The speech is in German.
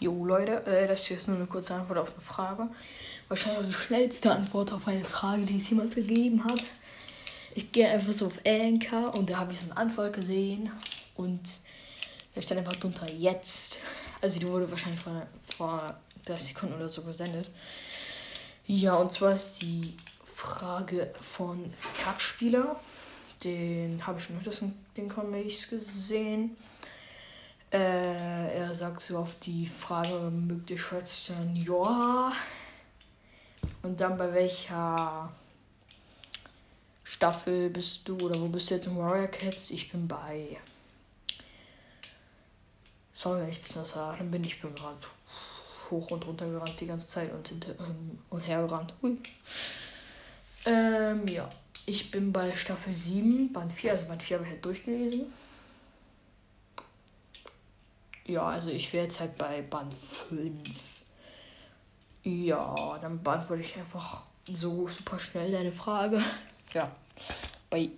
Jo, Leute, äh, das hier ist nur eine kurze Antwort auf eine Frage. Wahrscheinlich auch die schnellste Antwort auf eine Frage, die es jemals gegeben hat. Ich gehe einfach so auf Anchor und da habe ich so eine Antwort gesehen und da stand einfach drunter jetzt. Also die wurde wahrscheinlich vor, vor 30 Sekunden oder so gesendet. Ja, und zwar ist die Frage von Kackspieler. Den habe ich schon öfters in den Comedies gesehen. Sagt so auf die Frage, mögt ihr Schwestern? Ja. Und dann bei welcher Staffel bist du oder wo bist du jetzt im Warrior Cats? Ich bin bei. Sorry, wenn ich ein bisschen was sage, dann bin ich bin gerade hoch und runter gerannt die ganze Zeit und, hinter, ähm, und hergerannt. Hui. Ähm, ja. Ich bin bei Staffel 7, Band 4, also Band 4 habe ich halt durchgelesen. Ja, also ich wäre jetzt halt bei Band 5. Ja, dann beantworte ich einfach so super schnell deine Frage. Ja, bei